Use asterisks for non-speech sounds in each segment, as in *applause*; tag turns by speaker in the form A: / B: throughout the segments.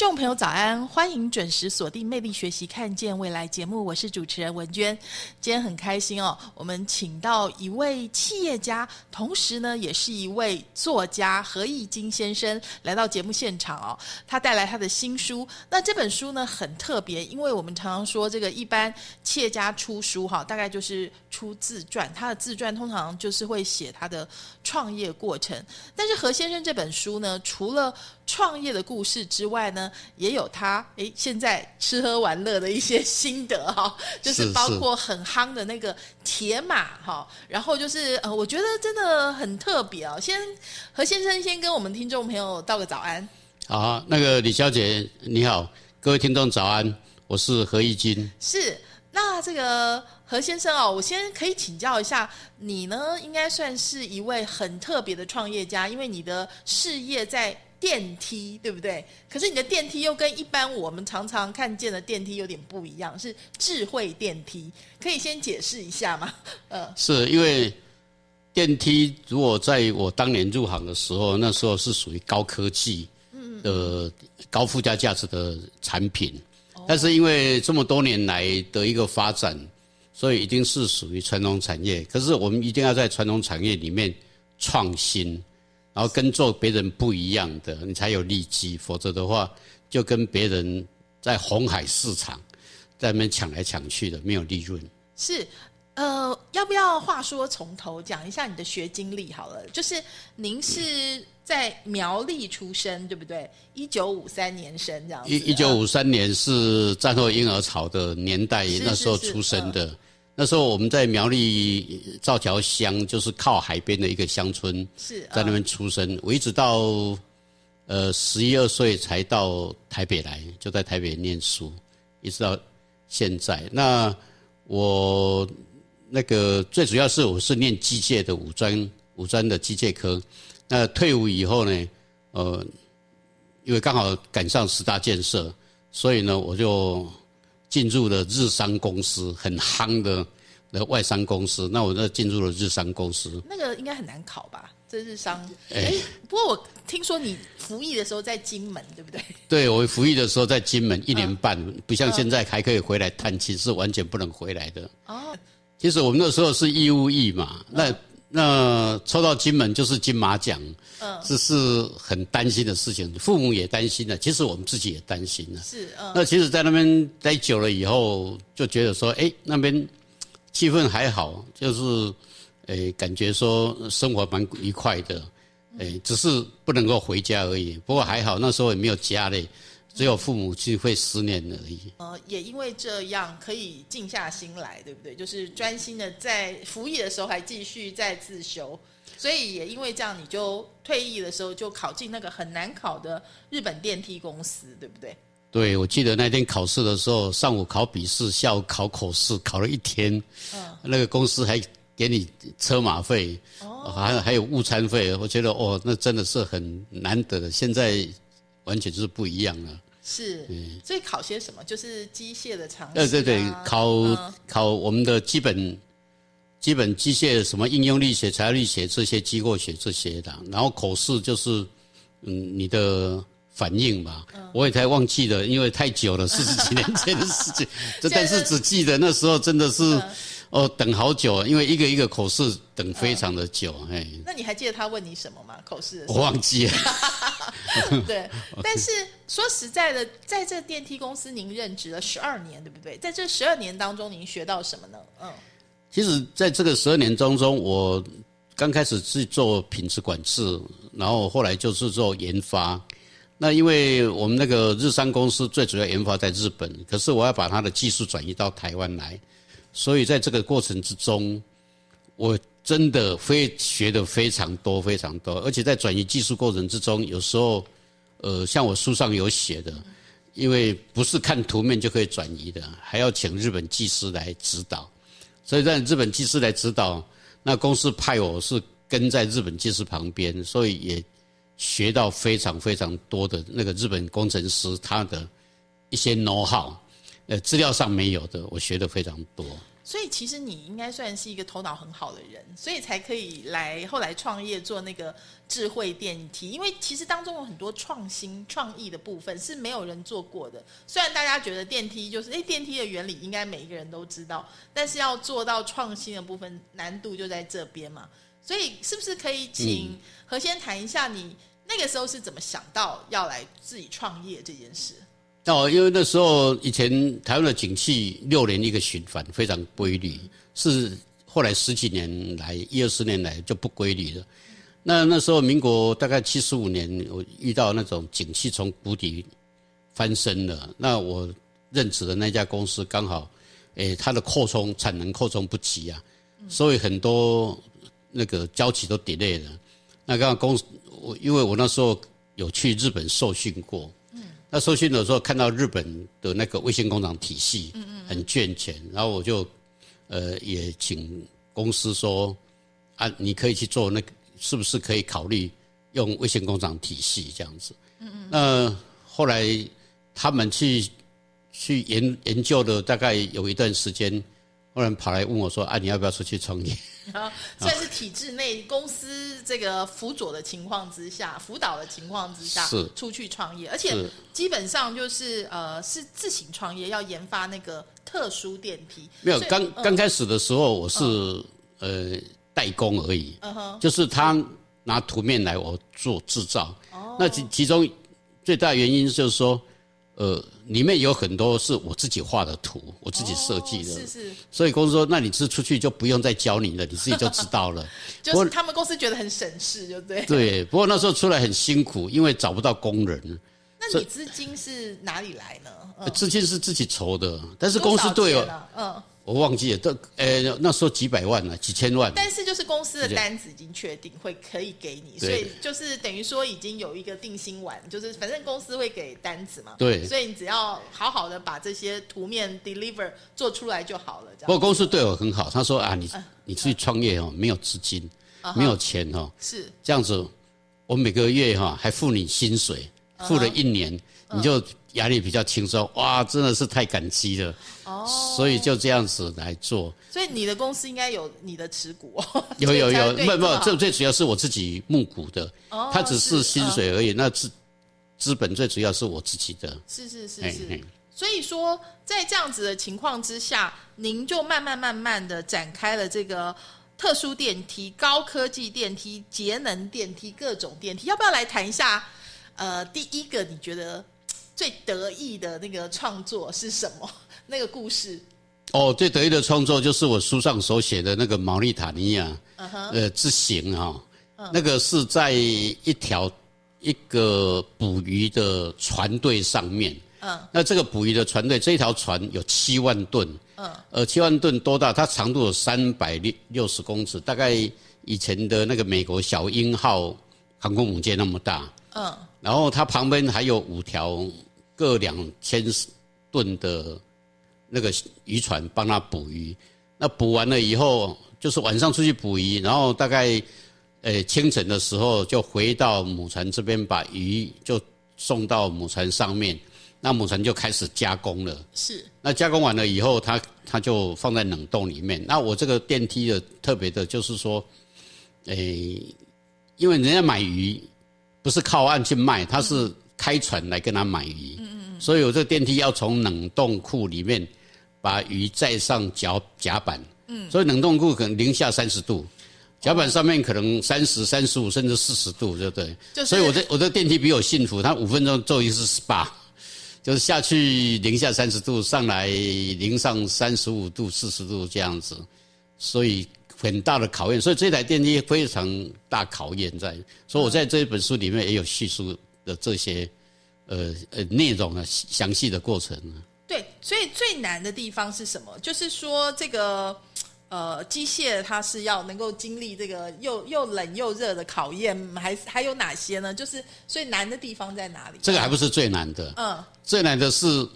A: 众朋友早安，欢迎准时锁定《魅力学习看见未来》节目，我是主持人文娟。今天很开心哦，我们请到一位企业家，同时呢也是一位作家何义金先生来到节目现场哦。他带来他的新书，那这本书呢很特别，因为我们常常说这个一般企业家出书哈，大概就是出自传，他的自传通常就是会写他的创业过程。但是何先生这本书呢，除了创业的故事之外，呢，也有他诶，现在吃喝玩乐的一些心得哈，*laughs* 就是包括很夯的那个铁马哈，然后就是呃，我觉得真的很特别哦。先何先生先跟我们听众朋友道个早安。
B: 好，那个李小姐你好，各位听众早安，我是何义金。
A: 是，那这个何先生哦，我先可以请教一下你呢，应该算是一位很特别的创业家，因为你的事业在。电梯对不对？可是你的电梯又跟一般我们常常看见的电梯有点不一样，是智慧电梯，可以先解释一下吗？*laughs*
B: 呃，是因为电梯如果在我当年入行的时候，那时候是属于高科技的高附加价值的产品，但是因为这么多年来的一个发展，所以一定是属于传统产业。可是我们一定要在传统产业里面创新。然后跟做别人不一样的，你才有利基，否则的话，就跟别人在红海市场在那边抢来抢去的，没有利润。
A: 是，呃，要不要话说从头讲一下你的学经历好了？就是您是在苗栗出生，对不对？一九五三年生这样。
B: 一一九五三年是战后婴儿潮的年代，那时候出生的。那时候我们在苗栗造桥乡，就是靠海边的一个乡村，
A: 是
B: 在那边出生。我一直到呃十一二岁才到台北来，就在台北念书，一直到现在。那我那个最主要是我是念机械的五专五专的机械科。那退伍以后呢，呃，因为刚好赶上十大建设，所以呢我就。进入了日商公司，很夯的的外商公司。那我就进入了日商公司。
A: 那个应该很难考吧？这日商。哎，不过我听说你服役的时候在金门，对不对？
B: 对，我服役的时候在金门一年半，不像现在还可以回来探亲，是完全不能回来的。哦。其实我们那时候是义务役嘛，那。那抽到金门就是金马奖，嗯，这是很担心的事情，父母也担心了，其实我们自己也担心了。
A: 是，嗯。
B: 那其实，在那边待久了以后，就觉得说，哎，那边气氛还好，就是，哎，感觉说生活蛮愉快的，哎，只是不能够回家而已。不过还好，那时候也没有家嘞。只有父母去会思念而已。
A: 呃，也因为这样可以静下心来，对不对？就是专心的在服役的时候还继续在自修，所以也因为这样，你就退役的时候就考进那个很难考的日本电梯公司，对不对？
B: 对，我记得那天考试的时候，上午考笔试，下午考口试，考了一天。嗯。那个公司还给你车马费，哦，还还有午餐费。我觉得哦，那真的是很难得的。现在。完全就是不一样了。
A: 是，所以考些什么？就是机械的常识。
B: 对对对，考考我们的基本基本机械什么应用力学、材料力学这些机构学这些的。然后口试就是嗯你的反应吧。我也太忘记了，因为太久了，四十几年前的事情。*laughs* 这但是只记得那时候真的是。哦，等好久，因为一个一个口试等非常的久，哎。
A: 那你还记得他问你什么吗？口试？
B: 我忘记了。*laughs*
A: 对，*laughs* 但是说实在的，在这电梯公司您任职了十二年，对不对？在这十二年当中，您学到什么呢？嗯。
B: 其实，在这个十二年当中，我刚开始是做品质管制，然后后来就是做研发。那因为我们那个日商公司最主要研发在日本，可是我要把它的技术转移到台湾来。所以在这个过程之中，我真的非学的非常多非常多，而且在转移技术过程之中，有时候，呃，像我书上有写的，因为不是看图面就可以转移的，还要请日本技师来指导。所以让日本技师来指导，那公司派我是跟在日本技师旁边，所以也学到非常非常多的那个日本工程师他的一些 know how，呃，资料上没有的，我学的非常多。
A: 所以其实你应该算是一个头脑很好的人，所以才可以来后来创业做那个智慧电梯。因为其实当中有很多创新创意的部分是没有人做过的。虽然大家觉得电梯就是诶电梯的原理应该每一个人都知道，但是要做到创新的部分难度就在这边嘛。所以是不是可以请何先谈一下你那个时候是怎么想到要来自己创业这件事？
B: 哦，因为那时候以前台湾的景气六年一个循环，非常规律，是后来十几年来一二十年来就不规律了。那那时候民国大概七十五年，我遇到那种景气从谷底翻身了。那我任职的那家公司刚好，诶，它的扩充产能扩充不及啊，所以很多那个交期都 delay 了。那刚刚公司我因为我那时候有去日本受训过。那收信的时候看到日本的那个卫星工厂体系，很赚钱，然后我就，呃，也请公司说，啊，你可以去做那个，是不是可以考虑用卫星工厂体系这样子？嗯嗯。那后来他们去去研研究的大概有一段时间。后来跑来问我说：“啊，你要不要出去创业？” *laughs*
A: 算是体制内公司这个辅佐的情况之下，*laughs* 辅导的情况之下，
B: 是
A: 出去创业，而且基本上就是呃是自行创业，要研发那个特殊电梯。
B: 没有，刚刚开始的时候我是呃代工而已，就是他拿图面来我做制造。哦，那其其中最大原因就是说。呃，里面有很多是我自己画的图，我自己设计的。
A: 是是。
B: 所以公司说，那你是出去就不用再教你了，你自己就知道了。*laughs*
A: 就是他们公司觉得很省事，就对。*laughs*
B: 对，不过那时候出来很辛苦，因为找不到工人。
A: 那你资金是哪里来呢？
B: 资金是自己筹的，但是公司对我，嗯。我忘记了，都呃那时候几百万呢，几千万。
A: 但是就是公司的单子已经确定会可以给你，所以就是等于说已经有一个定心丸，就是反正公司会给单子嘛。
B: 对。
A: 所以你只要好好的把这些图面 deliver 做出来就好了。
B: 不过公司对我很好，他说啊，你你出去创业哦，没有资金，没有钱哦，
A: 是
B: 这样子，我每个月哈还付你薪水，付了一年，你就。压力比较轻松，哇，真的是太感激了。哦，所以就这样子来做。
A: 所以你的公司应该有你的持股。*laughs*
B: 有有有，*laughs* 不不，这最主要是我自己募股的。哦，它只是薪水而已，那资资本最主要是我自己的。
A: 是是是是。所以说，在这样子的情况之下，您就慢慢慢慢的展开了这个特殊电梯、高科技电梯、节能电梯、各种电梯。要不要来谈一下？呃，第一个你觉得？最得意的那个创作是什么？*laughs* 那个故事？
B: 哦，最得意的创作就是我书上所写的那个毛利塔尼亚，呃，之行哈。那个是在一条一个捕鱼的船队上面。嗯。那这个捕鱼的船队，这一条船有七万吨。嗯。呃，七万吨多大？它长度有三百六六十公尺，大概以前的那个美国小鹰号航空母舰那么大。嗯。然后它旁边还有五条。各两千吨的那个渔船帮他捕鱼，那捕完了以后，就是晚上出去捕鱼，然后大概呃清晨的时候就回到母船这边，把鱼就送到母船上面，那母船就开始加工了。
A: 是。
B: 那加工完了以后，它它就放在冷冻里面。那我这个电梯的特别的就是说，诶，因为人家买鱼不是靠岸去卖，他是。开船来跟他买鱼，所以我这个电梯要从冷冻库里面把鱼载上甲甲板，嗯。所以冷冻库可能零下三十度，甲板上面可能三十三十五甚至四十度，对不对？所以我这我这电梯比我幸福，它五分钟做一次 SPA，*laughs* 就是下去零下三十度，上来零上三十五度四十度这样子，所以很大的考验，所以这台电梯非常大考验在，所以我在这一本书里面也有叙述。的这些呃呃内容啊，详细的过程啊。
A: 对，所以最难的地方是什么？就是说这个呃机械它是要能够经历这个又又冷又热的考验，还还有哪些呢？就是最难的地方在哪里？
B: 这个还不是最难的，
A: 嗯
B: 最难的是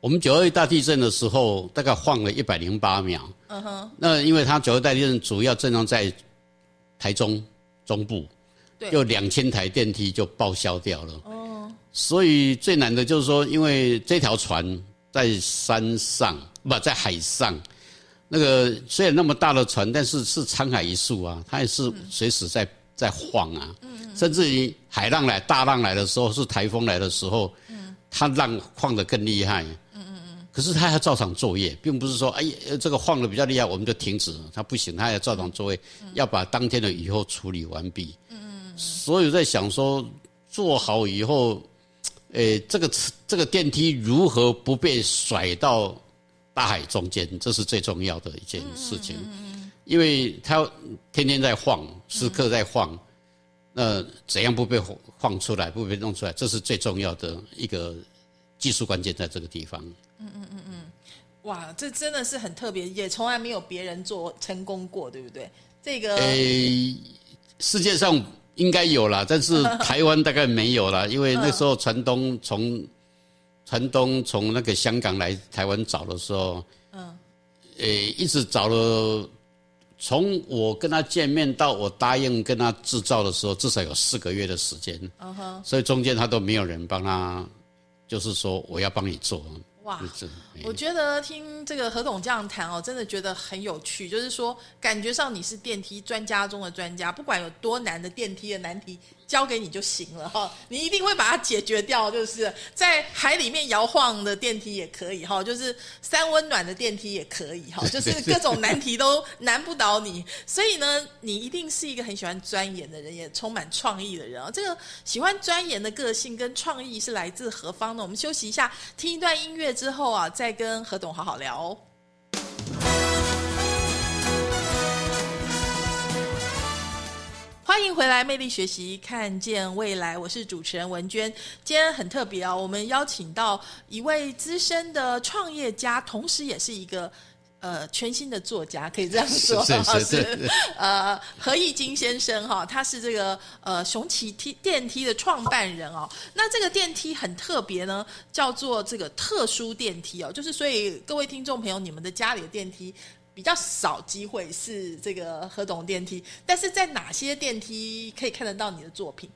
B: 我们九二一大地震的时候，大概晃了一百零八秒。
A: 嗯哼，
B: 那因为它九二大地震主要震动在台中中部，
A: 对
B: 有两千台电梯就报销掉了。哦，所以最难的就是说，因为这条船在山上，不在海上，那个虽然那么大的船，但是是沧海一粟啊，它也是随时在在晃啊。甚至于海浪来、大浪来的时候，是台风来的时候，它浪晃得更厉害。可是他要照常作业，并不是说，哎，呀这个晃的比较厉害，我们就停止。他不行，他要照常作业，要把当天的雨后处理完毕。嗯所以在想说，做好以后，诶，这个这个电梯如何不被甩到大海中间，这是最重要的一件事情。嗯因为它天天在晃，时刻在晃，那怎样不被晃出来，不被弄出来，这是最重要的一个技术关键，在这个地方。
A: 哇，这真的是很特别，也从来没有别人做成功过，对不对？这个
B: 诶，世界上应该有啦，但是 *laughs* 台湾大概没有啦，因为那时候船东从船东从那个香港来台湾找的时候，嗯，诶，一直找了，从我跟他见面到我答应跟他制造的时候，至少有四个月的时间，嗯哼，所以中间他都没有人帮他，就是说我要帮你做，
A: 哇我觉得听这个何董这样谈哦，真的觉得很有趣。就是说，感觉上你是电梯专家中的专家，不管有多难的电梯的难题，交给你就行了哈，你一定会把它解决掉。就是在海里面摇晃的电梯也可以哈，就是三温暖的电梯也可以哈，*laughs* 就是各种难题都难不倒你。所以呢，你一定是一个很喜欢钻研的人，也充满创意的人啊。这个喜欢钻研的个性跟创意是来自何方呢？我们休息一下，听一段音乐之后啊，再跟何董好好聊哦。欢迎回来，魅力学习，看见未来。我是主持人文娟。今天很特别哦，我们邀请到一位资深的创业家，同时也是一个呃全新的作家，可以这样说，
B: 是是是 *laughs* 是
A: 呃何义金先生哈，他是这个呃雄奇梯电梯的创办人哦。那这个电梯很特别呢，叫做这个特殊电梯哦，就是所以各位听众朋友，你们的家里的电梯。比较少机会是这个何董电梯，但是在哪些电梯可以看得到你的作品？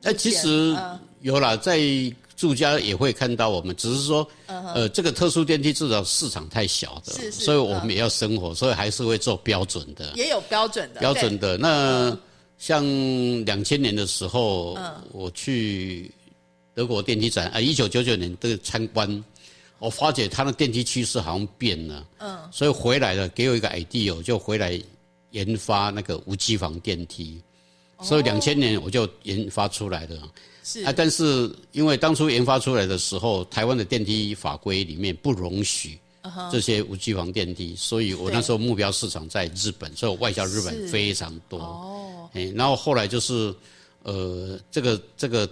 B: 哎，
A: 目前
B: 其实
A: 嗯
B: 有啦，在住家也会看到我们，只是说，呃，这个特殊电梯至少市场太小的，
A: 嗯是是
B: 所以我们也要生活，所以还是会做标准的，
A: 也有标准的，
B: 标准的。那像两千年的时候，
A: 嗯。
B: 我去德国电梯展，啊，一九九九年的参观，我发觉它的电梯趋势好像变了，嗯，所以回来了，给我一个 idea，我就回来研发那个无机房电梯。所以两千年我就研发出来了，
A: 是。
B: 啊，但是因为当初研发出来的时候，台湾的电梯法规里面不容许这些无机房电梯，所以我那时候目标市场在日本，所以我外销日本非常多。
A: 哦，
B: 哎，然后后来就是，呃，这个这个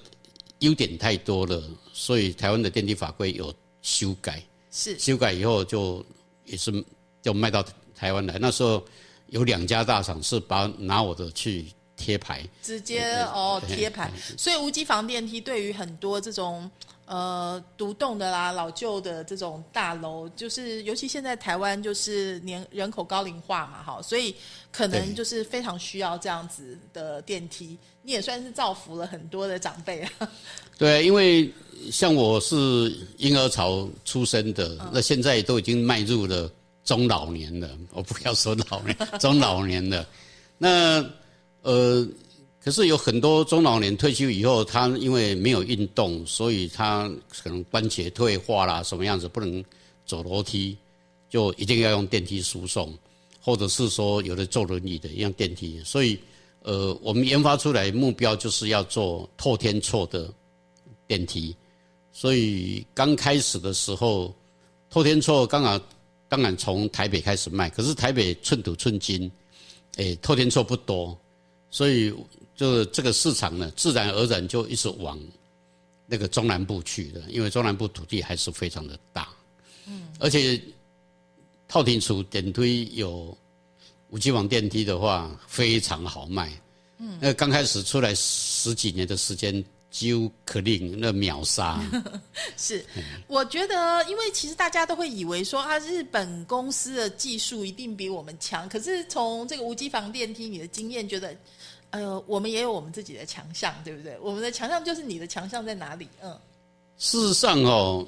B: 优点太多了，所以台湾的电梯法规有修改，
A: 是。
B: 修改以后就也是就卖到台湾来。那时候有两家大厂是把拿我的去贴牌，
A: 直接哦贴牌，所以无机房电梯对于很多这种呃独栋的啦、老旧的这种大楼，就是尤其现在台湾就是年人口高龄化嘛，哈，所以可能就是非常需要这样子的电梯。你也算是造福了很多的长辈啊，*laughs*
B: 对，因为像我是婴儿潮出生的，那现在都已经迈入了中老年了。我不要说老年，中老年了。那呃，可是有很多中老年退休以后，他因为没有运动，所以他可能关节退化啦，什么样子不能走楼梯，就一定要用电梯输送，或者是说有的坐轮椅的用电梯，所以。呃，我们研发出来目标就是要做透天错的电梯，所以刚开始的时候，透天错刚好当然从台北开始卖，可是台北寸土寸金，诶，透天错不多，所以就这个市场呢，自然而然就一直往那个中南部去了，因为中南部土地还是非常的大，嗯，而且透天厝电梯有五 G 网电梯的话非常好卖。嗯，那刚开始出来十几年的时间，几乎可令那秒杀。*laughs*
A: 是，我觉得，因为其实大家都会以为说啊，日本公司的技术一定比我们强。可是从这个无机房电梯，你的经验觉得，呃，我们也有我们自己的强项，对不对？我们的强项就是你的强项在哪里？嗯，
B: 事实上哦，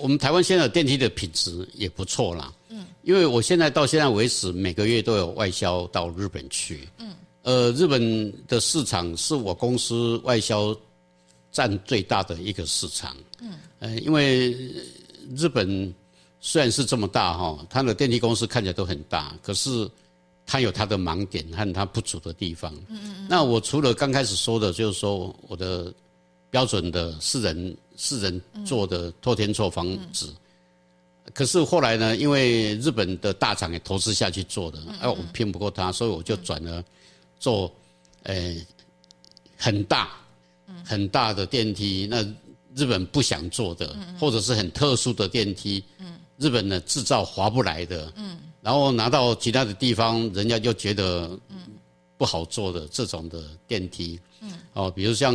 B: 我们台湾现在的电梯的品质也不错啦。嗯，因为我现在到现在为止，每个月都有外销到日本去。嗯。呃，日本的市场是我公司外销占最大的一个市场。嗯，呃，因为日本虽然是这么大哈，它的电梯公司看起来都很大，可是它有它的盲点和它不足的地方。嗯嗯那我除了刚开始说的，就是说我的标准的四人四人做的托天错房子，可是后来呢，因为日本的大厂也投资下去做的，哎，我拼不过他，所以我就转了。做，呃，很大，很大的电梯，那日本不想做的，或者是很特殊的电梯，日本的制造划不来的，然后拿到其他的地方，人家就觉得不好做的这种的电梯，哦，比如像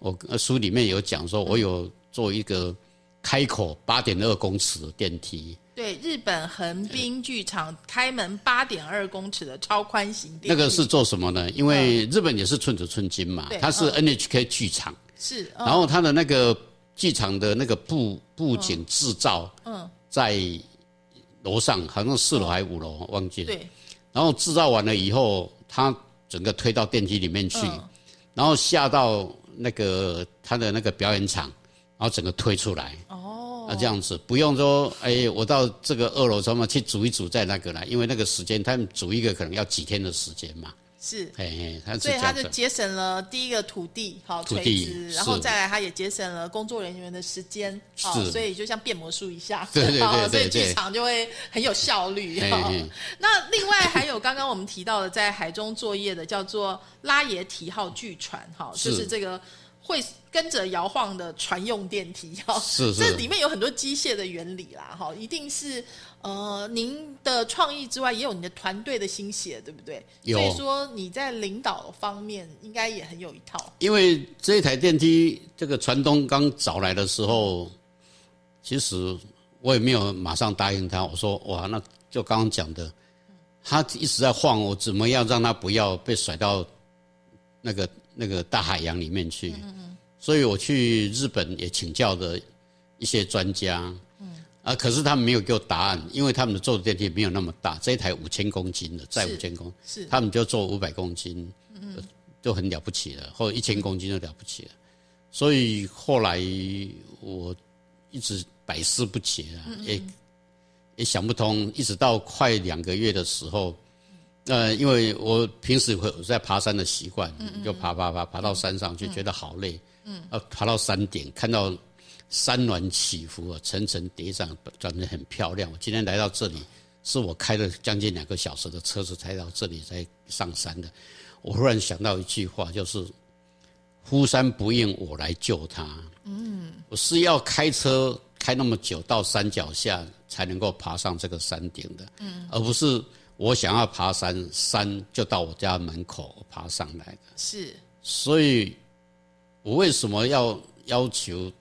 B: 我书里面有讲说，我有做一个开口八点二公尺的电梯。
A: 对，日本横滨剧场开门八点二公尺的超宽型电梯，
B: 那个是做什么呢？因为日本也是寸土寸金嘛，它是 NHK 剧场，
A: 是，
B: 然后它的那个剧场的那个布布景制造，嗯，在楼上，好像四楼还是五楼，忘记了。
A: 对，
B: 然后制造完了以后，它整个推到电梯里面去，然后下到那个他的那个表演场，然后整个推出来。哦，那，这样子不用说，哎，我到这个二楼什么去煮一煮再那个来，因为那个时间他们煮一个可能要几天的时间嘛。
A: 是，
B: 哎，
A: 所以他就节省了第一个土地，好
B: 土地，
A: 然后再来他也节省了工作人员的时间，好，所以就像变魔术一下，*laughs*
B: 对对对
A: 所以剧场就会很有效率。那另外还有刚刚我们提到的在海中作业的叫做拉野提号巨船，哈，就是。这个。会跟着摇晃的船用电梯哈，
B: 是是，
A: 这里面有很多机械的原理啦哈，一定是呃您的创意之外，也有你的团队的心血，对不对？所以说你在领导方面应该也很有一套。
B: 因为这一台电梯，这个船东刚找来的时候，其实我也没有马上答应他。我说哇，那就刚刚讲的，他一直在晃，我怎么样让他不要被甩到那个那个大海洋里面去？所以我去日本也请教的一些专家，嗯，啊，可是他们没有给我答案，因为他们的坐的电梯没有那么大，这一台五千公斤的，载五千公，
A: 是，
B: 他们就坐五百公斤，嗯，就很了不起了，或者一千公斤就了不起了。所以后来我一直百思不解啊，也也想不通，一直到快两个月的时候，呃，因为我平时会在爬山的习惯，就爬爬爬爬到山上就，觉得好累。嗯，要爬到山顶，看到山峦起伏啊，层层叠嶂，长得很漂亮。我今天来到这里，是我开了将近两个小时的车子才到这里才上山的。我忽然想到一句话，就是“呼山不应我来救他”。嗯，我是要开车开那么久到山脚下才能够爬上这个山顶的。嗯，而不是我想要爬山，山就到我家门口爬上来的。
A: 是，
B: 所以。我为什么要要求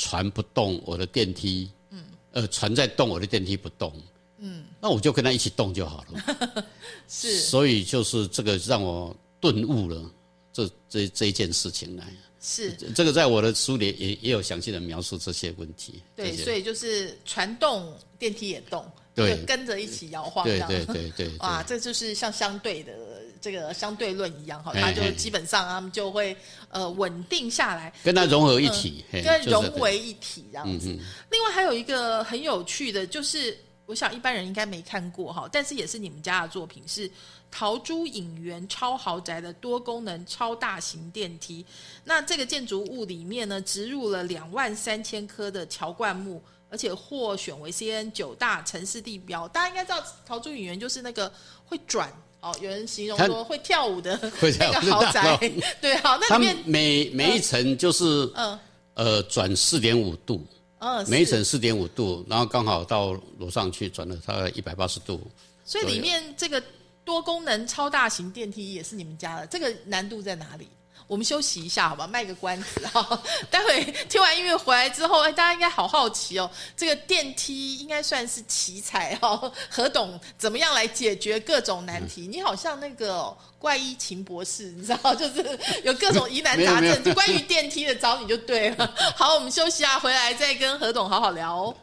B: 船不动，我的电梯？嗯，呃，船在动，我的电梯不动。嗯，那我就跟他一起动就好了。*laughs*
A: 是，
B: 所以就是这个让我顿悟了这这这一件事情来。
A: 是，
B: 这个在我的书里也也有详细的描述这些问题。
A: 对，所以就是船动，电梯也动，
B: 对，
A: 跟着一起摇晃。
B: 对对对对。*laughs*
A: 哇，这就是像相对的。这个相对论一样哈，它就基本上他们就会呃稳定下来，
B: 跟它融合一体，
A: 跟融为一体这样子。另外还有一个很有趣的，就是我想一般人应该没看过哈，但是也是你们家的作品，是桃珠影园超豪宅的多功能超大型电梯。那这个建筑物里面呢，植入了两万三千棵的乔灌木，而且获选为 C N 九大城市地标。大家应该知道桃珠影园就是那个会转。哦，有人形容说会跳舞的 *laughs* 那个豪宅，*laughs* 对，好，那里面
B: 每每一层就是嗯。呃转四点五度，嗯，每一层四点五度，然后刚好到楼上去转了大概一百八十度，
A: 所以里面这个多功能超大型电梯也是你们家的，这个难度在哪里？我们休息一下，好吧，卖个关子哈。待会听完音乐回来之后，哎，大家应该好好奇哦。这个电梯应该算是奇才哦。何董怎么样来解决各种难题？你好像那个怪医秦博士，你知道，就是有各种疑难杂症，就关于电梯的找你就对了。好，我们休息啊，回来再跟何董好好聊哦。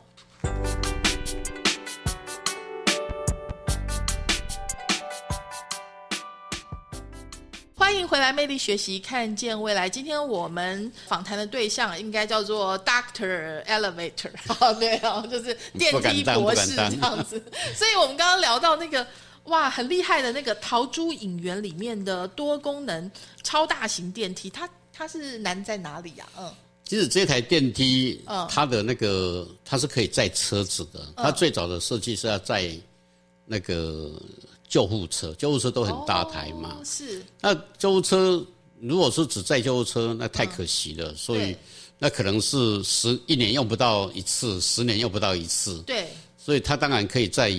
A: 回来，魅力学习，看见未来。今天我们访谈的对象应该叫做 Doctor Elevator，*laughs* 对哦，就是电梯博士这样子。所以，我们刚刚聊到那个哇，很厉害的那个桃珠影园里面的多功能超大型电梯，它它是难在哪里呀？嗯，
B: 其实这台电梯，它的那个它是可以载车子的。它最早的设计是要载那个。救护车，救护车都很大台嘛。
A: 是。
B: 那救护车如果是只载救护车，那太可惜了。所以，那可能是十一年用不到一次，十年用不到一次。
A: 对。
B: 所以它当然可以在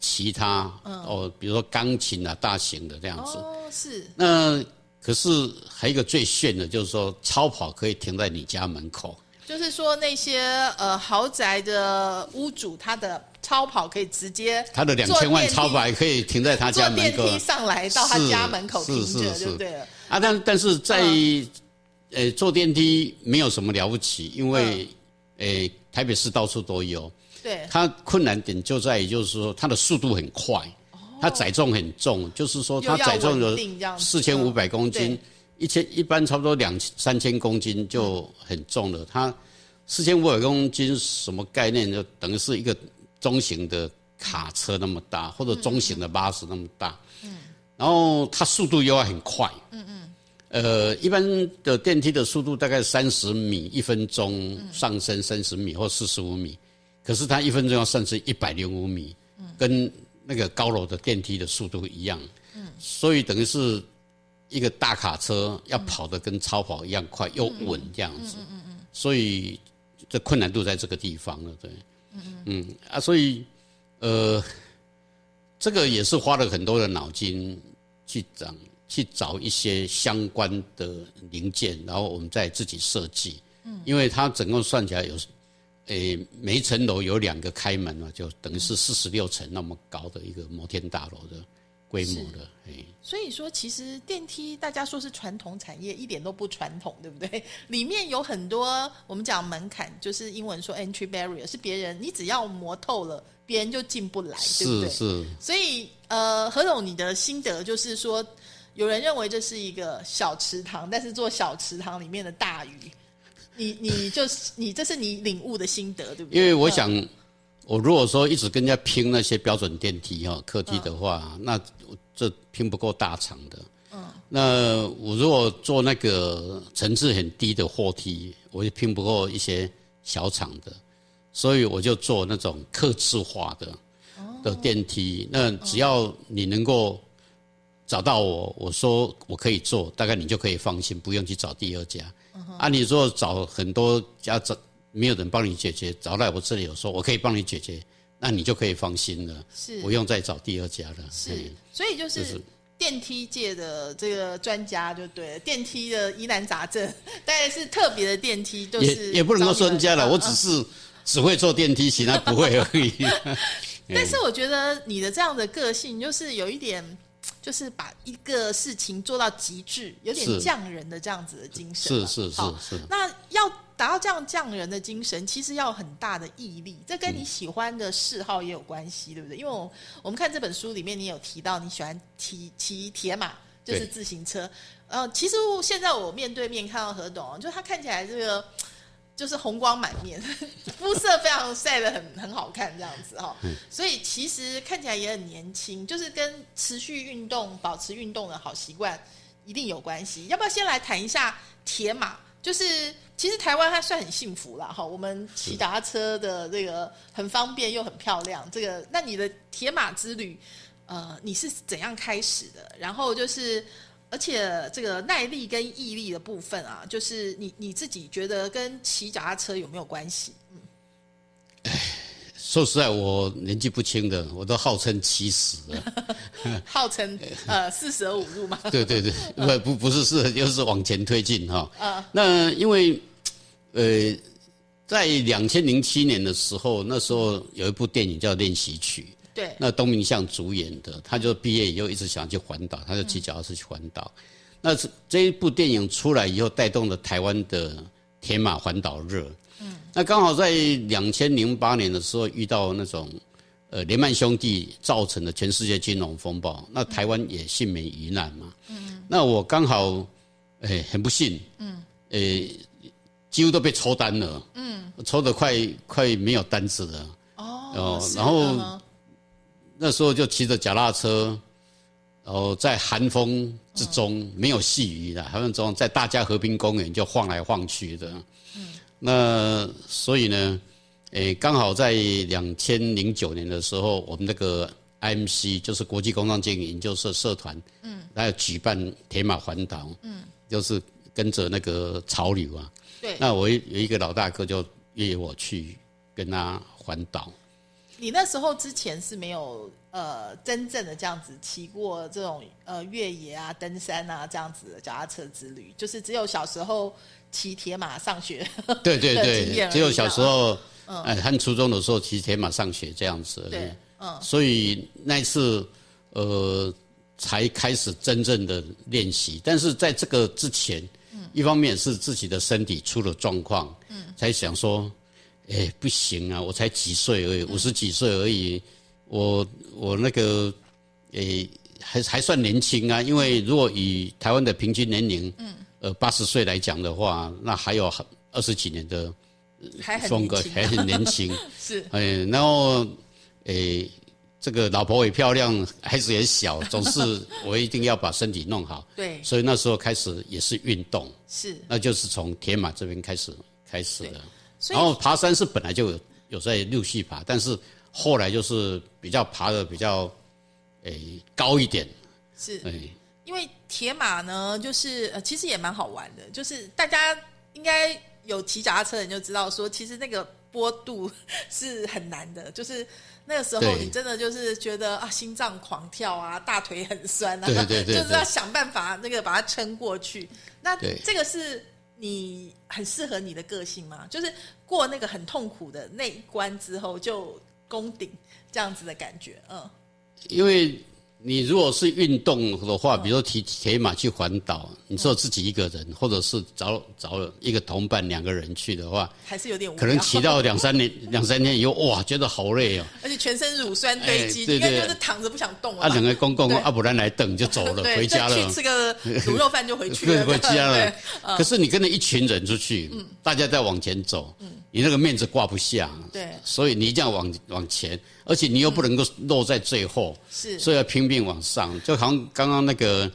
B: 其他哦，比如说钢琴啊，大型的这样子。
A: 哦，是。
B: 那可是还有一个最炫的，就是说超跑可以停在你家门口。
A: 就是说那些呃豪宅的屋主，他的超跑可以直接，
B: 他的两千万超跑可以停在他家门口，
A: 坐电梯上来到他家门口停着，对不对？啊，
B: 但但是在呃坐电梯没有什么了不起，因为诶台北市到处都有，
A: 对，
B: 它困难点就在于就是说它的速度很快，它载重很重，就是说它载重有四千五百公斤。一千一般差不多两三千公斤就很重了，它四千五百公斤什么概念？就等于是一个中型的卡车那么大，或者中型的巴士那么大。嗯。然后它速度又要很快。嗯嗯。呃，一般的电梯的速度大概三十米一分钟上升三十米或四十五米，可是它一分钟要上升一百零五米，跟那个高楼的电梯的速度一样。嗯。所以等于是。一个大卡车要跑得跟超跑一样快又稳这样子，所以这困难度在这个地方了，对，嗯啊，所以呃，这个也是花了很多的脑筋去找去找一些相关的零件，然后我们再自己设计，嗯，因为它整共算起来有，诶，每一层楼有两个开门嘛，就等于是四十六层那么高的一个摩天大楼的。规模的，
A: 所以说其实电梯大家说是传统产业，一点都不传统，对不对？*laughs* 里面有很多我们讲门槛，就是英文说 entry barrier，是别人你只要磨透了，别人就进不来，对不对？
B: 是。
A: 所以呃，何总，你的心得就是说，有人认为这是一个小池塘，但是做小池塘里面的大鱼，你你就是你这是你领悟的心得，对不对？
B: 因为我想。我如果说一直跟人家拼那些标准电梯哈客梯的话，那这拼不过大厂的。嗯。那我如果做那个层次很低的货梯，我也拼不过一些小厂的，所以我就做那种客制化的的电梯。那只要你能够找到我，我说我可以做，大概你就可以放心，不用去找第二家。啊，你说找很多家找。没有人帮你解决，找来我这里有说，我可以帮你解决，那你就可以放心了，
A: 是
B: 不用再找第二家了。
A: 是，所以就是电梯界的这个专家就对了，电梯的疑难杂症，*laughs* 当然是特别的电梯，就是
B: 也也不能说专家了，我只是只会坐电梯，其他不会而已。*laughs*
A: 但是我觉得你的这样的个性，就是有一点。就是把一个事情做到极致，有点匠人的这样子的精
B: 神。是是是是。
A: 那要达到这样匠人的精神，其实要很大的毅力。这跟你喜欢的嗜好也有关系，对不对？因为我我们看这本书里面，你有提到你喜欢骑骑铁马，就是自行车。呃，其实现在我面对面看到何董，就他看起来这个。就是红光满面，*laughs* 肤色非常晒得很很好看这样子哈，所以其实看起来也很年轻，就是跟持续运动、保持运动的好习惯一定有关系。要不要先来谈一下铁马？就是其实台湾还算很幸福了哈，我们骑达车的这个很方便又很漂亮。这个那你的铁马之旅，呃，你是怎样开始的？然后就是。而且这个耐力跟毅力的部分啊，就是你你自己觉得跟骑脚踏车有没有关系？嗯，
B: 说实在，我年纪不轻的，我都号称七十了。*laughs*
A: 号称呃四舍五入嘛。*laughs*
B: 对对对，不不不是是，就是往前推进哈。那因为呃，在两千零七年的时候，那时候有一部电影叫《练习曲》，
A: 对，
B: 那东明相主演的，他就毕业以后一直想去环岛，他就骑脚踏车去环岛。那这这一部电影出来以后，带动了台湾的铁马环岛热。嗯，那刚好在两千零八年的时候遇到那种呃雷曼兄弟造成的全世界金融风暴，那台湾也幸免于难嘛。嗯，那我刚好诶很不幸，嗯，诶几乎都被抽单了。嗯，抽的快快没有单子了。
A: 哦，
B: 然后那时候就骑着脚踏车，然后在寒风之中没有细雨的寒风中，在大家和平公园就晃来晃去的。那所以呢，诶，刚好在两千零九年的时候，我们那个 IMC 就是国际工商经营研究社社团，嗯，来举办铁马环岛，嗯，就是跟着那个潮流啊，
A: 对。
B: 那我有一个老大哥就约我去跟他环岛。
A: 你那时候之前是没有呃真正的这样子骑过这种呃越野啊、登山啊这样子的脚踏车之旅，就是只有小时候。骑铁马上学，*laughs*
B: 对对对，只有小时候，哎，和初中的时候骑铁马上学这样子，
A: 对，嗯，
B: 所以那次，呃，才开始真正的练习。但是在这个之前，一方面是自己的身体出了状况，嗯，才想说，哎，不行啊，我才几岁而已，五十几岁而已，我我那个，哎，还还算年轻啊，因为如果以台湾的平均年龄，嗯。呃，八十岁来讲的话，那还有很二十几年的
A: 风格，
B: 还很年轻。*laughs* *laughs*
A: 是，
B: 哎，然后，诶，这个老婆也漂亮，孩子也小，总是 *laughs* 我一定要把身体弄好。
A: 对，
B: 所以那时候开始也是运动。
A: 是，
B: 那就是从铁马这边开始开始的。然后爬山是本来就有有在陆续爬，但是后来就是比较爬的比较诶高一点。
A: 是，哎。因为铁马呢，就是呃，其实也蛮好玩的。就是大家应该有骑脚踏车的人就知道，说其实那个坡度是很难的。就是那个时候，你真的就是觉得啊，心脏狂跳啊，大腿很酸啊，就是要想办法那个把它撑过去。那这个是你很适合你的个性吗？就是过那个很痛苦的那一关之后，就攻顶这样子的感觉，嗯，
B: 因为。你如果是运动的话，比如说骑铁马去环岛，你说自己一个人，或者是找找一个同伴两个人去的话，
A: 还是有点
B: 可能骑到两三年、*laughs* 两三天以后，哇，觉得好累哦，
A: 而且全身乳酸堆积，应该就是躺着不想动了。啊，
B: 两个公公阿不然来等就走了，回家了。
A: 去吃个 *laughs* 卤肉饭就回去了，
B: 回家了。可是你跟着一群人出去，大家在往前走，你那个面子挂不下，
A: 对，
B: 所以你一定要往往前。而且你又不能够落在最后，
A: 是，
B: 所以要拼命往上。就好像刚刚那个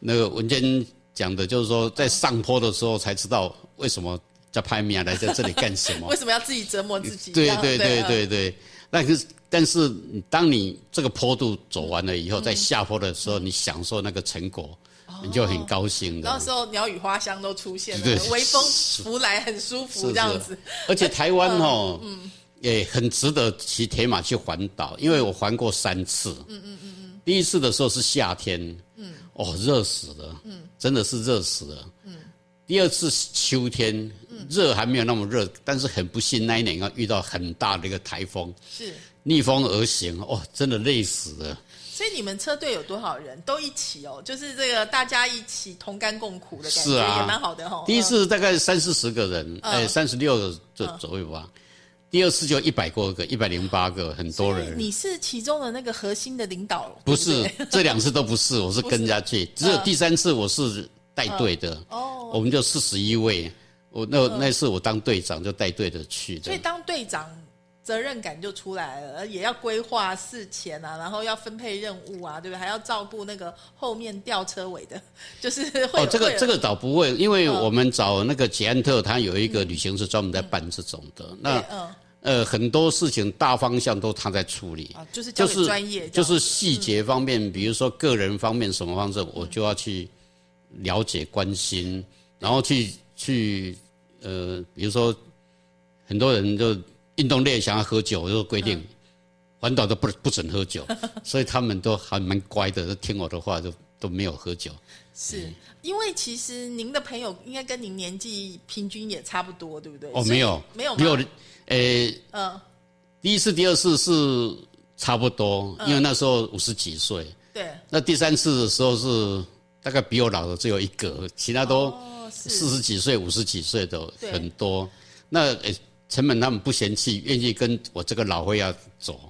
B: 那个文娟讲的，就是说在上坡的时候才知道为什么叫拍米啊，来在这里干什么？*laughs*
A: 为什么要自己折磨自己？
B: 对对对对对。那是但是当你这个坡度走完了以后，在下坡的时候，你享受那个成果，你就很高兴的。
A: 那时候鸟语花香都出现了，微风拂来很舒服，这样子。
B: 而且台湾哦。嗯。也很值得骑铁马去环岛，因为我环过三次。嗯嗯嗯嗯。第一次的时候是夏天，嗯，哦，热死了，嗯，真的是热死了，嗯。第二次秋天，热还没有那么热，但是很不幸那一年要遇到很大的一个台风，
A: 是
B: 逆风而行，哦，真的累死了。
A: 所以你们车队有多少人都一起哦？就是这个大家一起同甘共苦的感觉，也蛮好的哦。
B: 第一次大概三四十个人，哎，三十六个左左右吧。第二次就一百多个，一百零八个，很多人。
A: 你是其中的那个核心的领导？
B: 不是，*laughs* 这两次都不是，我是跟人家去。只有第三次我是带队的。哦，我们就四十一位，我那那次我当队长，就带队的去的。
A: 所以当队长责任感就出来了，也要规划事前啊，然后要分配任务啊，对不对？还要照顾那个后面吊车尾的，*laughs* 就是会。哦，
B: 这个这个倒不会，因为我们找那个捷安特，他有一个旅行社专门在办这种的。那呃，很多事情大方向都他在处理，
A: 就是就是专业，
B: 就是细节方面，比如说个人方面什么方式，我就要去了解、关心，然后去去呃，比如说很多人就运动类想要喝酒，我就规定环岛都不不准喝酒，*laughs* 所以他们都还蛮乖的，都听我的话，都都没有喝酒。
A: 是因为其实您的朋友应该跟您年纪平均也差不多，对不对？
B: 哦，没有，
A: 没有吗
B: 没有，呃，
A: 嗯，
B: 第一次、第二次是差不多，因为那时候五十几岁。
A: 对，
B: 那第三次的时候是大概比我老的只有一个，其他都四十几岁、五十几岁的很多。那呃，陈本他们不嫌弃，愿意跟我这个老灰要走。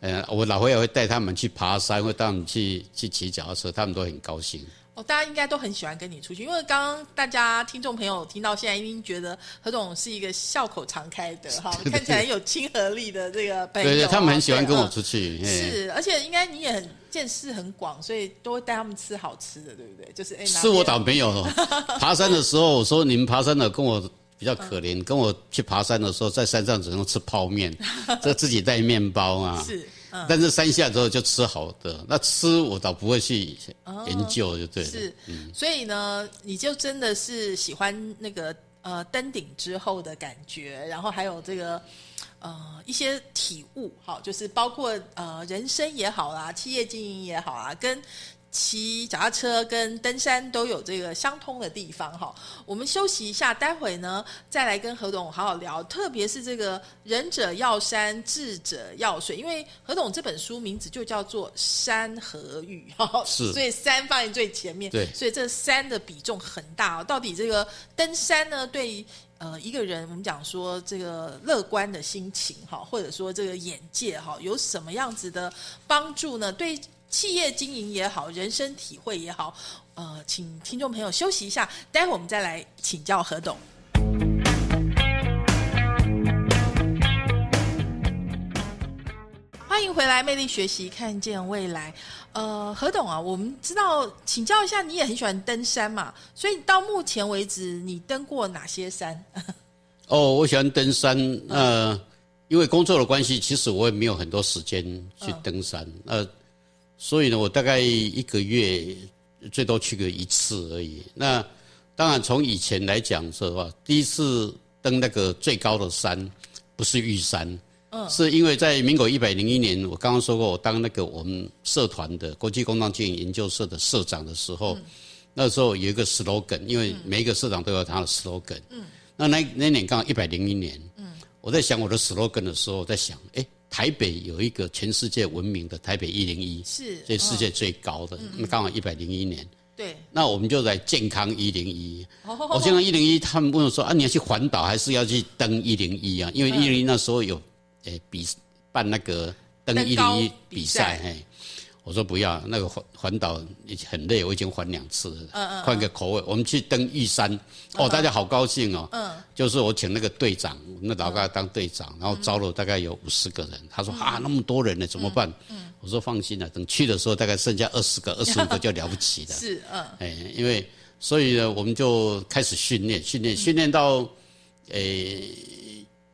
B: 呃，我老灰也会带他们去爬山，会带他们去去骑脚踏车，他们都很高兴。
A: 哦，大家应该都很喜欢跟你出去，因为刚刚大家听众朋友听到现在，一定觉得何总是一个笑口常开的 *laughs* 哈，看起来有亲和力的这个朋友啊。
B: 对对，他们很喜欢跟我出去。
A: 嗯是，而且应该你也很见识很广，所以都会带他们吃好吃的，对不对？就是哎，
B: 是我
A: 边
B: 倒没有。*laughs* 爬山的时候，我说你们爬山的跟我比较可
A: 嗯
B: 怜，跟我去爬山的时候，在山上只能吃泡面，*laughs* 这自己带面包啊。
A: 是嗯
B: 但是山下之后就吃好的，那吃我倒不会去研究，就对了。
A: 哦是，所以呢，你就真的是喜欢那个呃登顶之后的感觉，然后还有这个呃一些体悟，好，就是包括呃人生也好啦，企业经营也好啊，跟骑脚踏车跟登山都有这个相通的地方哈。我们休息一下，待会呢再来跟何董好好聊，特别是这个仁者要山，智者要水，因为何董这本书名字就叫做《山河域》哈，
B: 是
A: 所以山放在最前面，
B: 对
A: 所以这山的比重很大哦。到底这个登山呢，对呃一个人我们讲说这个乐观的心情哈，或者说这个眼界哈，有什么样子的帮助呢？对企业经营也好，人生体会也好，呃，请听众朋友休息一下，待会儿我们再来请教何董。欢迎回来，魅力学习，看见未来。呃，何董啊，我们知道，请教一下，你也很喜欢登山嘛？所以到目前为止，你登过哪些山？*laughs*
B: 哦，我喜欢登山。呃，因为工作的关系，其实我也没有很多时间去登山。呃，所以呢，我大概一个月最多去个一次而已。那当然，从以前来讲的话？第一次登那个最高的山，不是玉山。是因为在民国一百零一年，我刚刚说过，我当那个我们社团的国际工商经营研究社的社长的时候，嗯那时候有一个 slogan，因为每一个社长都有他的 slogan。嗯，那那那年刚好一百零一年，嗯，我在想我的 slogan 的时候，我在想，哎，台北有一个全世界闻名的台北一零一，
A: 是
B: 这世界最高的，那刚好一百零一年。
A: 对，
B: 那我们就在健康一零一，
A: 哦。
B: 我健康一零一，他们问我说啊，你要去环岛还是要去登一零一啊？因为一零一那时候有诶比办那个登一零一
A: 比
B: 比
A: 赛
B: 赛，嘿，我说不要，那个环环岛很累，我已经环两次了，换个口味，我们去登玉山，哦，大家好高兴哦，
A: 嗯，
B: 就是我请那个队长，那老大当队长，然后招了大概有五十个人，他说啊，那么多人呢，怎么办？我说放心了，等去的时候大概剩下二十个、二十五个就了不起了。
A: 是嗯
B: 哎，因为所以呢，我们就开始训练，训练，训练到，诶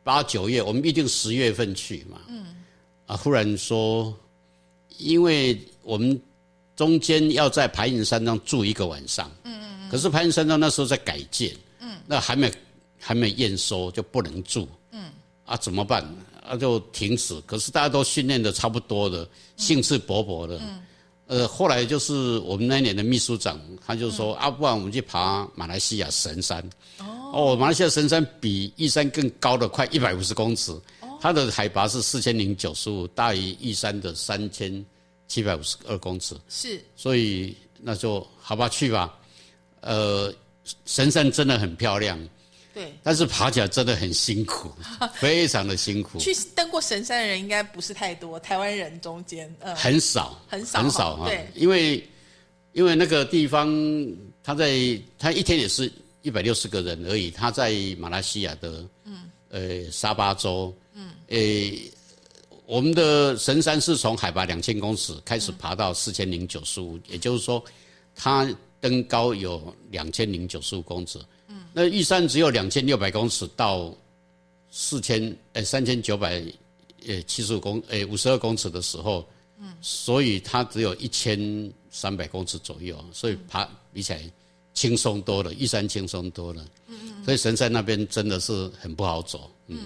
B: 八九月，我们预定十月份去嘛。嗯。啊，忽然说，因为我们中间要在白云山庄住一个晚上。嗯嗯可是白云山庄那时候在改建。嗯。那还没还没验收，就不能住。嗯。啊，怎么办？啊，就停止。可是大家都训练的差不多的，兴致勃勃的。嗯。呃，后来就是我们那一年的秘书长，他就说、啊，不然我们去爬马来西亚神山。哦，马来西亚神山比玉山更高的快一百五十公尺，它的海拔是四千零九十五，大于玉山的三千七百五十二公尺，
A: 是
B: 所以那就好吧，去吧。呃，神山真的很漂亮，
A: 对。
B: 但是爬起来真的很辛苦，*laughs* 非常的辛苦，
A: 去登过神山的人应该不是太多，台湾人中间，嗯，
B: 很少，
A: 很少
B: 很少啊
A: 哈。对。
B: 因为因为那个地方，他在他一天也是一百六十个人而已，他在马来西亚的嗯。呃沙巴州。嗯。呃我们的神山是从海拔两千公尺开始爬到四千零九十五，也就是说，它登高有两千零九十五公尺。嗯，那玉山只有两千六百公尺到四千呃三千九百呃七十五公呃五十二公尺的时候，嗯，所以它只有一千三百公尺左右，所以爬比起来轻松多了，玉山轻松多了。嗯嗯，所以神山那边真的是很不好走。嗯。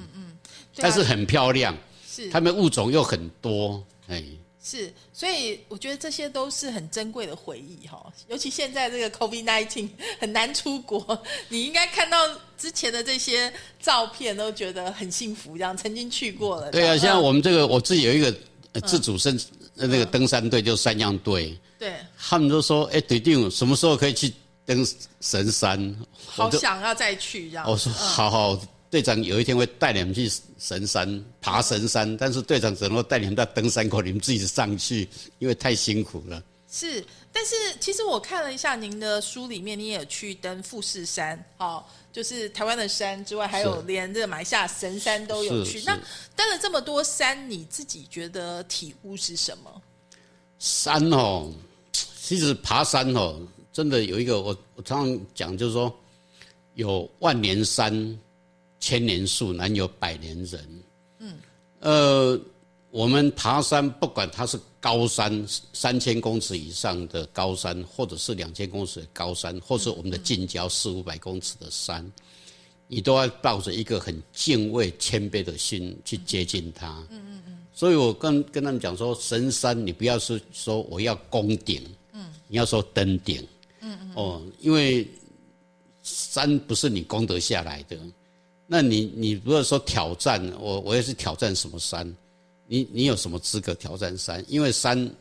A: 对啊
B: 但是很漂亮，
A: 是
B: 它们物种又很多，哎，
A: 是，所以我觉得这些都是很珍贵的回忆哈。尤其现在这个 COVID nineteen 很难出国，你应该看到之前的这些照片，都觉得很幸福，这样曾经去过了。
B: 对啊，像我们这个我自己有一个呃自主生呃那个登山队，就三样队，
A: 对，
B: 他们都说，哎，队长什么时候可以去登神山？
A: 好想要再去这样。
B: 我说好好，队长有一天会带你们去神山爬神山，但是队长只能够带你们到登山口，你们自己上去，因为太辛苦了。
A: 是，但是其实我看了一下您的书里面，你也有去登富士山，哦，就是台湾的山之外，还有
B: 是
A: 连这个马来西亚神山都有去。那登了这么多山，你自己觉得体悟是什么？
B: 山哦，其实爬山哦，真的有一个我我常常讲，就是说有万年山，千年树，难有百年人。嗯，呃，我们爬山，不管它是高山三千公尺以上的高山，或者是两千公尺的高山，或是我们的近郊四五百公尺的山，你都要抱着一个很敬畏、谦卑的心去接近它。嗯嗯嗯。所以我跟跟他们讲说，神山你不要是说我要攻顶，嗯，你要说登顶，嗯嗯。哦，因为山不是你攻得下来的，那你你如果说挑战我，我也是挑战什么山？你你有什么资格挑战山？因为山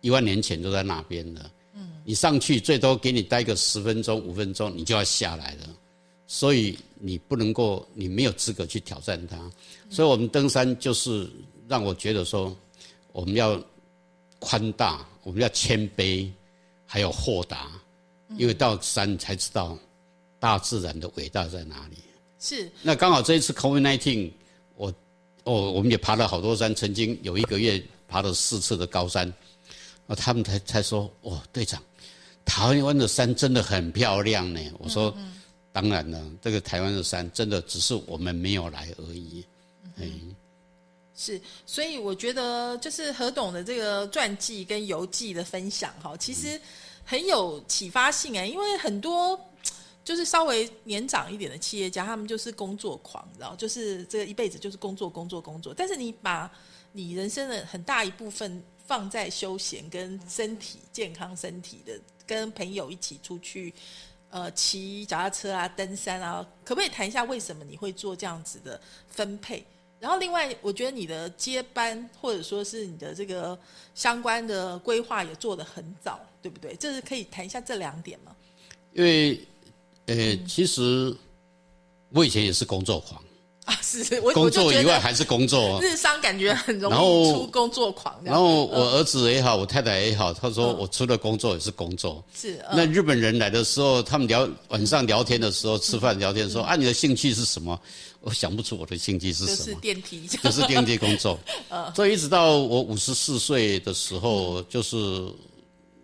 B: 一万年前就在那边了，嗯，你上去最多给你待个十分钟、五分钟，你就要下来了。所以你不能够，你没有资格去挑战它。所以我们登山就是让我觉得说，我们要宽大，我们要谦卑，还有豁达，因为到山才知道大自然的伟大在哪里。
A: 是。
B: 那刚好这一次 COVID-19，我哦，我们也爬了好多山，曾经有一个月爬了四次的高山，啊，他们才才说，哦，队长，台湾的山真的很漂亮呢。我说，当然了，这个台湾的山真的只是我们没有来而已。哎，
A: 是，所以我觉得就是何董的这个传记跟游记的分享哈，其实很有启发性哎，因为很多就是稍微年长一点的企业家，他们就是工作狂，然后就是这一辈子就是工作工作工作，但是你把你人生的很大一部分放在休闲跟身体健康、身体的跟朋友一起出去。呃，骑脚踏车啊，登山啊，可不可以谈一下为什么你会做这样子的分配？然后另外，我觉得你的接班或者说是你的这个相关的规划也做得很早，对不对？这是可以谈一下这两点吗？
B: 因为呃，其实我以前也是工作狂，
A: 啊，是我
B: 工作以外还是工作。
A: 日商感觉很容易出工作狂，
B: 然后我儿子也好，我太太也好，他说
A: 嗯
B: 我除了工作也是工作。
A: 是
B: 那
A: 嗯
B: 日本人来的时候，他们聊晚上聊天的时候，吃饭聊天说啊，你的兴趣是什么？我想不出我的兴趣是
A: 就是
B: 什么，
A: 电梯，
B: 就是电梯工作。*laughs* 所以一直到我五十四岁的时候，就是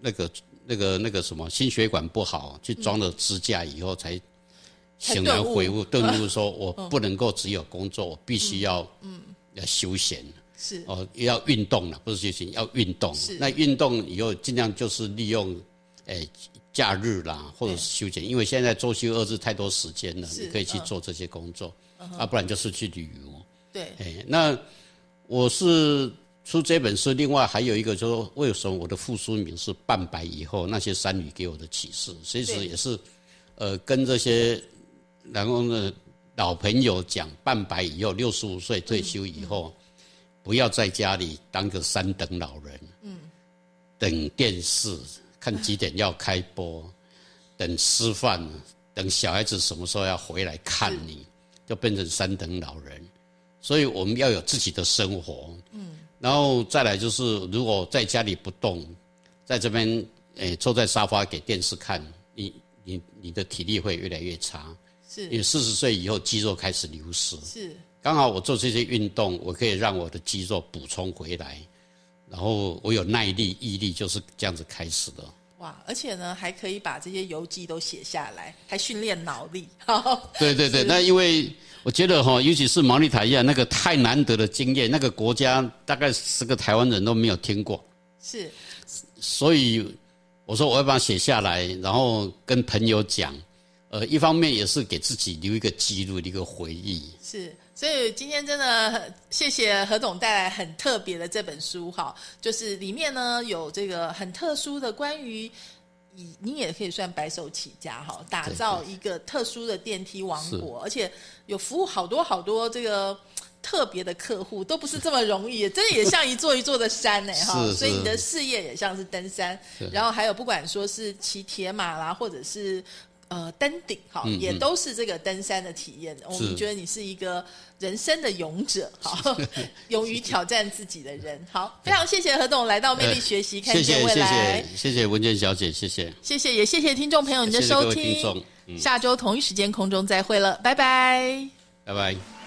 B: 那个那个那个什么心血管不好，去装了支架以后，才醒然悔悟，顿悟说，*laughs* 我不能够只有工作，我必须要嗯。要休闲。
A: 是。
B: 哦，要运动了，不是休闲，要运动。那运动以后尽量就是利用，诶、假日啦，或者是休闲，因为现在周休二日太多时间了，你可以去
A: 嗯。
B: 做这些工作，啊，不然就是去旅游。
A: 对。
B: 哎，那我是出这本书，另外还有一个就是说，为什么我的副书名是“半百以后那些山女给我的启示”，其实也是，呃，跟这些然后呢老朋友讲，半百以后六十五岁退休以后，不要在家里当个三等老人，嗯，等电视看几点要开播，等吃饭，等小孩子什么时候要回来看你，就变成三等老人。所以我们要有自己的生活，嗯，然后再来就是，如果在家里不动，在这边诶坐在沙发给电视看，你你你的体力会越来越差，因为
A: 是
B: 四十岁以后肌肉开始流失。
A: 是
B: 刚好我做这些运动，我可以让我的肌肉补充回来，然后我有耐力、毅力，就是这样子开始的。
A: 哇，而且呢还可以把这些游记都写下来，还训练脑力，*laughs*
B: 对对对，那因为我觉得哈，尤其是毛利塔亚那个太难得的经验，那个国家大概十个台湾人都没有听过，
A: 是
B: 所以我说我要把它写下来，然后跟朋友讲。呃，一方面也是给自己留一个记录，一个回忆。
A: 是，所以今天真的很谢谢何总带来很特别的这本书哈，就是里面呢有这个很特殊的关于。你你也可以算白手起家哈，打造一个特殊的电梯王国，而且有服务好多好多这个特别的客户，都不是这么容易，真的也像一座一座的山呢哈。*laughs* 所以你的事业也像是登山，然后还有不管说是骑铁马啦，或者是。呃，登顶好，也都是这个登山的体验。我们觉得你是一个人生的勇者，*laughs* 好，勇于挑战自己的人。好，非常谢谢何董来到魅力学习，看见未
B: 来。谢谢谢谢文娟小姐，谢谢
A: 谢谢也谢谢听众朋友您的收听。下周同一时间空中再会了，拜拜，
B: 拜拜。